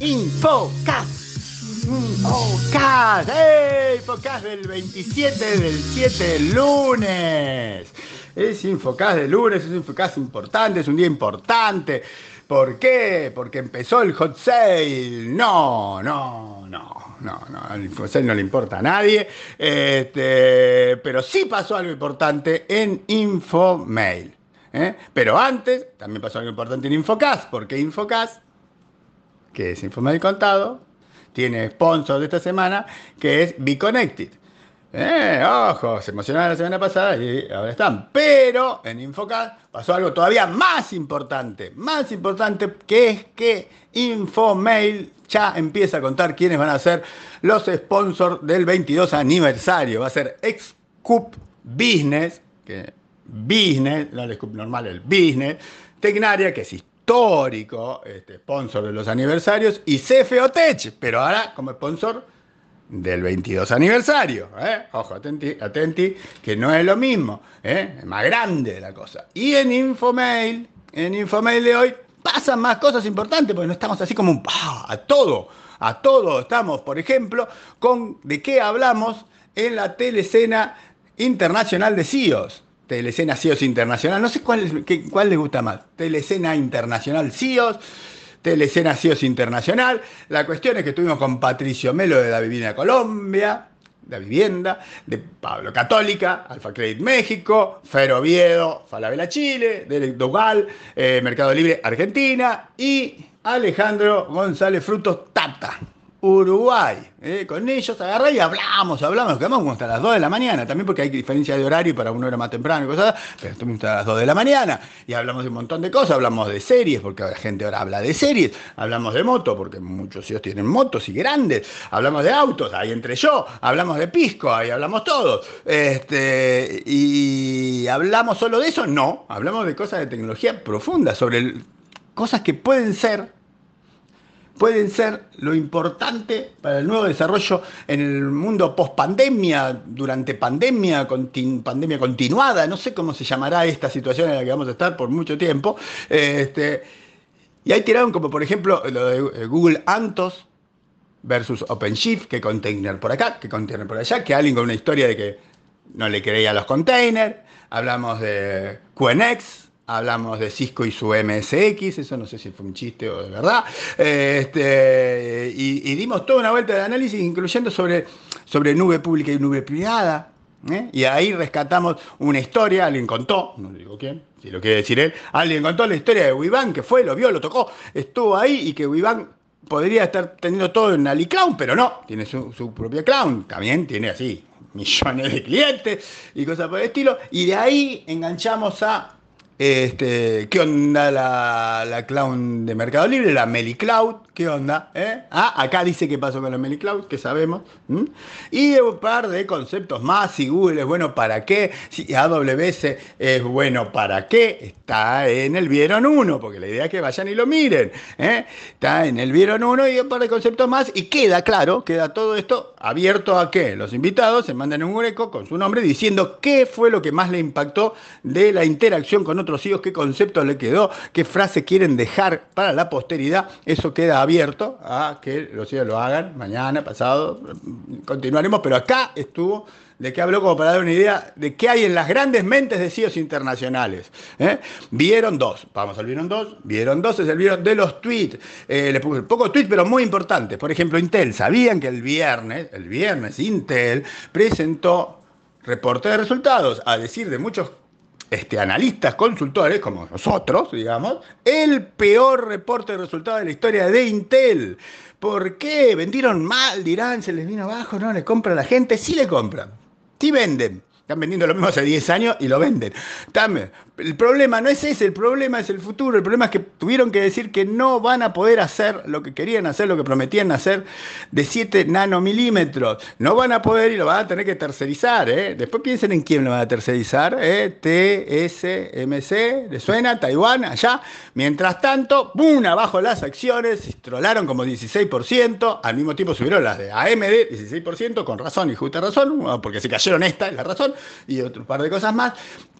Infocast. Infocast. ¡Ey! Infocast del 27 del 7 lunes. Es Infocast de lunes, es un Infocast importante, es un día importante. ¿Por qué? Porque empezó el hot sale. No, no, no, no, no. El hot no le importa a nadie. Este, pero sí pasó algo importante en Infomail. ¿eh? Pero antes también pasó algo importante en Infocast, porque Infocast, que es Infomail Contado, tiene sponsor de esta semana, que es Be Connected. Eh, ojo, se emocionaron la semana pasada y ahora están. Pero en Infocast pasó algo todavía más importante, más importante, que es que Infomail ya empieza a contar quiénes van a ser los sponsors del 22 aniversario. Va a ser Excup Business, que Business, no el Scoop normal, el Business, Tecnaria, que es histórico, este, sponsor de los aniversarios, y CFO Tech, pero ahora como sponsor del 22 aniversario. ¿eh? Ojo, atenti, atenti, que no es lo mismo, ¿eh? es más grande la cosa. Y en Infomail, en Infomail de hoy, pasan más cosas importantes, porque no estamos así como un, ¡ah! a todo, a todo. Estamos, por ejemplo, con de qué hablamos en la telecena internacional de CIOs. Telecena CIOs Internacional, no sé cuál, qué, cuál les gusta más. Telecena Internacional CIOs, Telecena CIOs Internacional. La cuestión es que estuvimos con Patricio Melo de la Vivienda Colombia, la vivienda, de Pablo Católica, Alfa Credit México, Fer Oviedo, Falabella Chile, Derek Dogal, eh, Mercado Libre Argentina y Alejandro González Frutos Tata. Uruguay. ¿eh? Con ellos agarré y hablamos, hablamos, quedamos hasta las 2 de la mañana, también porque hay diferencia de horario para uno era más temprano y cosas, pero estuvimos hasta las 2 de la mañana y hablamos de un montón de cosas, hablamos de series, porque la gente ahora habla de series, hablamos de moto, porque muchos ellos tienen motos y grandes, hablamos de autos, ahí entre yo, hablamos de pisco, ahí hablamos todos. Este, y hablamos solo de eso, no, hablamos de cosas de tecnología profunda, sobre cosas que pueden ser pueden ser lo importante para el nuevo desarrollo en el mundo post pandemia, durante pandemia, pandemia continuada, no sé cómo se llamará esta situación en la que vamos a estar por mucho tiempo. Este, y ahí tiraron como por ejemplo lo de Google Antos versus OpenShift, que container por acá, que container por allá, que alguien con una historia de que no le creía a los containers, hablamos de QNX, hablamos de Cisco y su MSX, eso no sé si fue un chiste o de verdad, este, y, dimos toda una vuelta de análisis, incluyendo sobre, sobre nube pública y nube privada, ¿eh? y ahí rescatamos una historia, alguien contó, no digo quién, si lo quiere decir él, alguien contó la historia de Wiban, que fue, lo vio, lo tocó, estuvo ahí y que Wiban podría estar teniendo todo en AliCloud, pero no, tiene su, su propia cloud, también tiene así millones de clientes y cosas por el estilo, y de ahí enganchamos a este, ¿Qué onda la, la, clown de Mercado Libre? La MeliCloud, ¿qué onda? ¿Eh? Ah, acá dice qué pasó con la MeliCloud, que sabemos. Y un par de conceptos más, si Google es bueno para qué, si AWS es bueno para qué, está en el Vieron 1, porque la idea es que vayan y lo miren. ¿eh? Está en el Vieron 1 y un par de conceptos más, y queda claro, queda todo esto abierto a que los invitados se manden un greco con su nombre diciendo qué fue lo que más le impactó de la interacción con otros hijos, qué concepto le quedó, qué frase quieren dejar para la posteridad. Eso queda abierto a que los hijos lo hagan mañana, pasado. Continuaremos, pero acá estuvo de qué habló como para dar una idea de qué hay en las grandes mentes de CIOs internacionales. ¿eh? Vieron dos, vamos al vieron dos, vieron dos es el vieron de los tweets, eh, les puse pocos tweets pero muy importantes, por ejemplo Intel, ¿sabían que el viernes, el viernes Intel presentó reporte de resultados, a decir de muchos este, analistas, consultores, como nosotros, digamos, el peor reporte de resultados de la historia de Intel. ¿Por qué? ¿Vendieron mal? Dirán, se les vino abajo, no le compra la gente. Sí le compran, sí venden. Están vendiendo lo mismo hace 10 años y lo venden. También, el problema no es ese, el problema es el futuro. El problema es que tuvieron que decir que no van a poder hacer lo que querían hacer, lo que prometían hacer de 7 nanomilímetros. No van a poder y lo van a tener que tercerizar. ¿eh? Después piensen en quién lo van a tercerizar. ¿eh? TSMC, ¿le suena? Taiwán, allá. Mientras tanto, ¡bum! Abajo las acciones, trolaron como 16%. Al mismo tiempo subieron las de AMD, 16%, con razón y justa razón, porque se cayeron esta, es la razón y otro par de cosas más.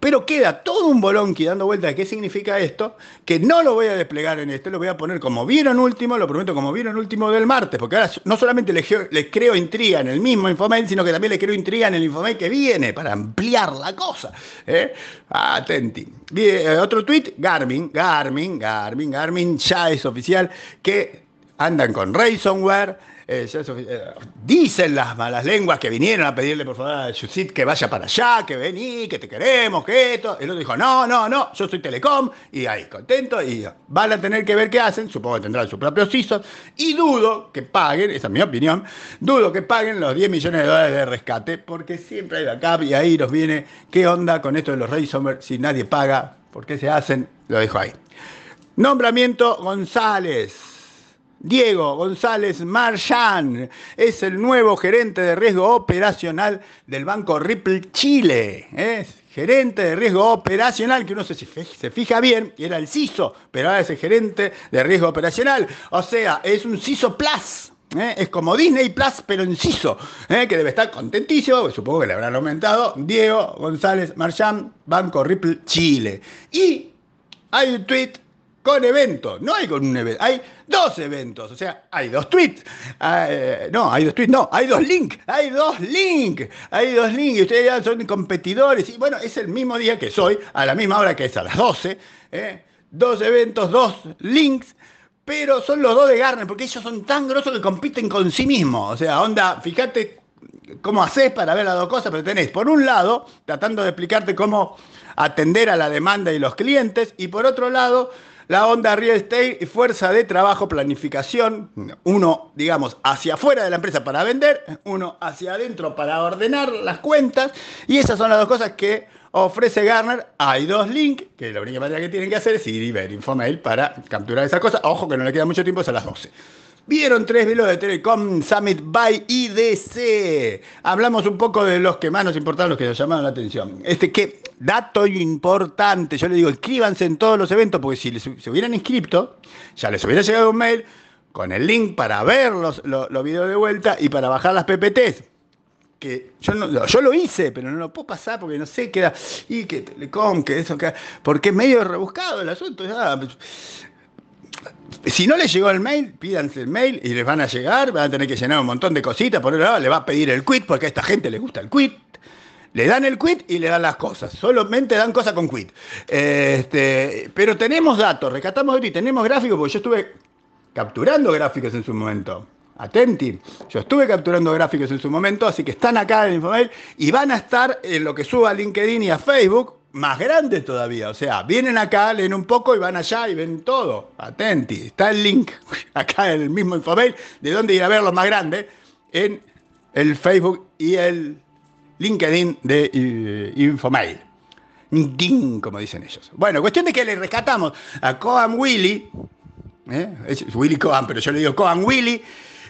Pero queda todo un bolonqui dando vueltas de qué significa esto, que no lo voy a desplegar en esto, lo voy a poner como vieron último, lo prometo como vieron último del martes, porque ahora no solamente les, creo intriga en el mismo infomail, sino que también les creo intriga en el infomail que viene para ampliar la cosa. ¿eh? Atenti. Eh, otro tweet, Garmin, Garmin, Garmin, Garmin, ya es oficial que andan con Ransomware eh, eh, dicen las malas lenguas que vinieron a pedirle por favor a Yusit que vaya para allá, que vení, que te queremos, que esto. El otro dijo, no, no, no, yo soy Telecom, y ahí, contento, y van a tener que ver qué hacen, supongo que tendrán su propio CISO, y dudo que paguen, esa es mi opinión, dudo que paguen los 10 millones de dólares de rescate, porque siempre hay backup y ahí nos viene, ¿qué onda con esto de los Ransomware si nadie paga? ¿Por qué se hacen? Lo dejo ahí. Nombramiento González. Diego González Marchán es el nuevo gerente de riesgo operacional del Banco Ripple Chile. ¿eh? Gerente de riesgo operacional, que uno se, se fija bien, era el CISO, pero ahora es el gerente de riesgo operacional. O sea, es un CISO Plus. ¿eh? Es como Disney Plus, pero en CISO, ¿eh? que debe estar contentísimo, supongo que le habrán aumentado. Diego González Marchán, Banco Ripple Chile. Y hay un tweet con eventos. No hay con un evento, hay dos eventos. O sea, hay dos tweets. Eh, no, hay dos tweets, no, hay dos links. Hay dos links. Hay dos links. Y ustedes ya son competidores. Y bueno, es el mismo día que soy, a la misma hora que es a las 12. ¿eh? Dos eventos, dos links. Pero son los dos de Garner, porque ellos son tan grosos que compiten con sí mismos. O sea, onda, fíjate cómo haces para ver las dos cosas, pero tenés, por un lado, tratando de explicarte cómo atender a la demanda y los clientes, y por otro lado, la onda real estate y fuerza de trabajo, planificación, uno, digamos, hacia afuera de la empresa para vender, uno hacia adentro para ordenar las cuentas, y esas son las dos cosas que ofrece Garner. Hay dos links, que la única manera que tienen que hacer es ir y ver Infomail para capturar esas cosas. Ojo que no le queda mucho tiempo, es a las 12. Vieron tres velos de Telecom Summit by IDC. Hablamos un poco de los que más nos importaron, los que nos llamaron la atención. Este que, dato importante, yo le digo, inscríbanse en todos los eventos, porque si se hubieran inscrito, ya les hubiera llegado un mail con el link para ver los, los, videos de vuelta y para bajar las PPTs que yo, no, yo lo hice, pero no lo puedo pasar porque no sé, queda, y que Telecom, que eso, que, porque es medio rebuscado el asunto. Ya, si no les llegó el mail, pídanse el mail y les van a llegar, van a tener que llenar un montón de cositas, por otro lado le va a pedir el quit, porque a esta gente le gusta el quit. Le dan el quit y le dan las cosas. Solamente dan cosas con quit. Este, pero tenemos datos, rescatamos y tenemos gráficos, porque yo estuve capturando gráficos en su momento. Atenti, yo estuve capturando gráficos en su momento, así que están acá en Infomail y van a estar en lo que suba a LinkedIn y a Facebook más grandes todavía. O sea, vienen acá, leen un poco y van allá y ven todo. Atenti. Está el link acá en el mismo infomail de dónde ir a verlo más grande en el Facebook y el LinkedIn de eh, Infomail. Ding, como dicen ellos. Bueno, cuestión de que le rescatamos a Coan Willy. ¿eh? Es Willy Coan, pero yo le digo Coan Willy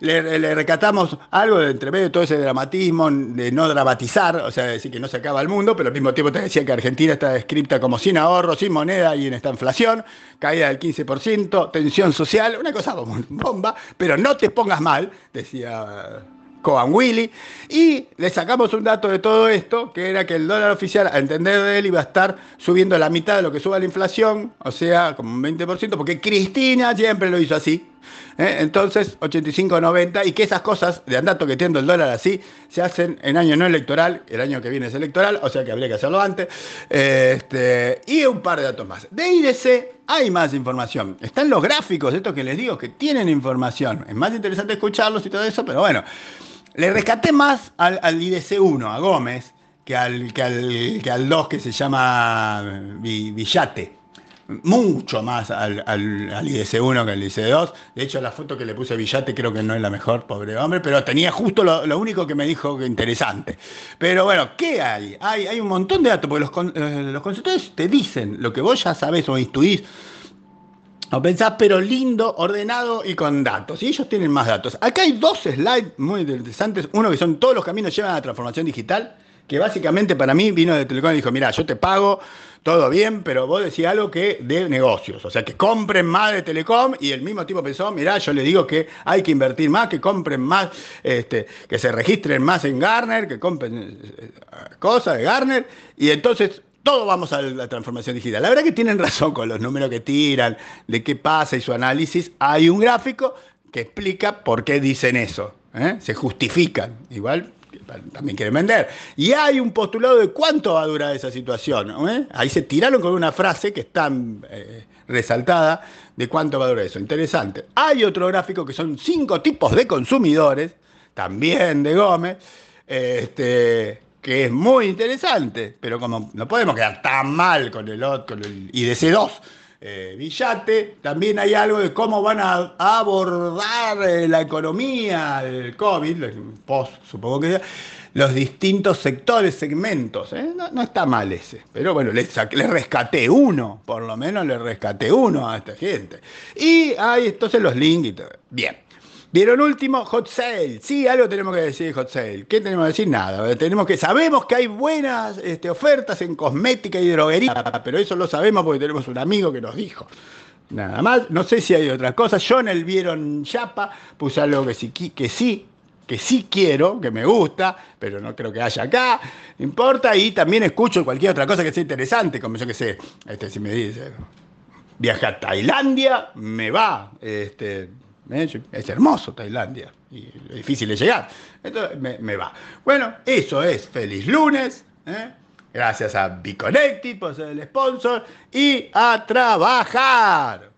le, recatamos algo de entre medio de todo ese dramatismo, de no dramatizar, o sea, decir que no se acaba el mundo, pero al mismo tiempo te decía que Argentina está descripta como sin ahorro, sin moneda y en esta inflación, caída del 15%, tensión social, una cosa bomba, pero no te pongas mal, decía Coan Willy, y le sacamos un dato de todo esto, que era que el dólar oficial, a entender de él, iba a estar subiendo la mitad de lo que suba la inflación, o sea, como un 20%, porque Cristina siempre lo hizo así. ¿Eh? Entonces, 85-90, y que esas cosas de andar toqueteando el dólar así se hacen en año no electoral, el año que viene es electoral, o sea que habría que hacerlo antes, este, y un par de datos más. De IDC hay más información. Están los gráficos, estos que les digo, que tienen información. Es más interesante escucharlos y todo eso, pero bueno. Le rescaté más al, IDC 1, a Gómez, que al, que al, que al 2 que se llama Villate. Mucho más al, al, IDC 1 que al IDC 2. De hecho, la foto que le puse Villate creo que no es la mejor, pobre hombre, pero tenía justo lo, único que me dijo que interesante. Pero bueno, ¿qué hay? Hay, hay un montón de datos, porque los, eh, los consultores te dicen lo que vos ya sabés o intuís o pensás, pero lindo, ordenado y con datos. Y ellos tienen más datos. Acá hay dos slides muy interesantes. Uno que son todos los caminos llevan a la transformación digital, que básicamente para mí vino de Telecom y dijo, mira, yo te pago, todo bien, pero vos decís algo que de negocios. O sea, que compren más de Telecom y el mismo tipo pensó, mira, yo le digo que hay que invertir más, que compren más, este, que se registren más en Garner, que compren eh, cosas de Garner. Y entonces todo vamos a la transformación digital. La verdad que tienen razón con los números que tiran, de qué pasa y su análisis. Hay un gráfico que explica por qué dicen eso. ¿eh? Se justifican. Igual también quieren vender. Y hay un postulado de cuánto va a durar esa situación. ¿eh? Ahí se tiraron con una frase que está eh, resaltada de cuánto va a durar eso. Interesante. Hay otro gráfico que son cinco tipos de consumidores, también de Gómez, este, que es muy interesante, pero como no podemos quedar tan mal con el, con el IDC2, eh, Villate, también hay algo de cómo van a, abordar eh, la economía, el COVID, post, supongo que los distintos sectores, segmentos. ¿eh? No, está mal ese, pero bueno, le, le, rescaté uno, por lo menos le rescaté uno a esta gente. Y hay entonces los links y todo. Bien. Vieron último, Hot Sale. Sí, algo tenemos que decir de Hot Sale. ¿Qué tenemos que decir? Nada. Tenemos que, sabemos que hay buenas este, ofertas en cosmética y droguería, pero eso lo sabemos porque tenemos un amigo que nos dijo. Nada más. No sé si hay otras cosas. Yo en el Vieron Chapa puse algo que sí, que sí, que sí quiero, que me gusta, pero no creo que haya acá. importa. Y también escucho cualquier otra cosa que sea interesante, como yo que sé, este, si me dice, viaje a Tailandia, me va. Este, Es hermoso Tailandia y difícil de llegar. Entonces me, va. Bueno, eso es feliz lunes. ¿eh? Gracias a Be Connected por ser el sponsor y a trabajar.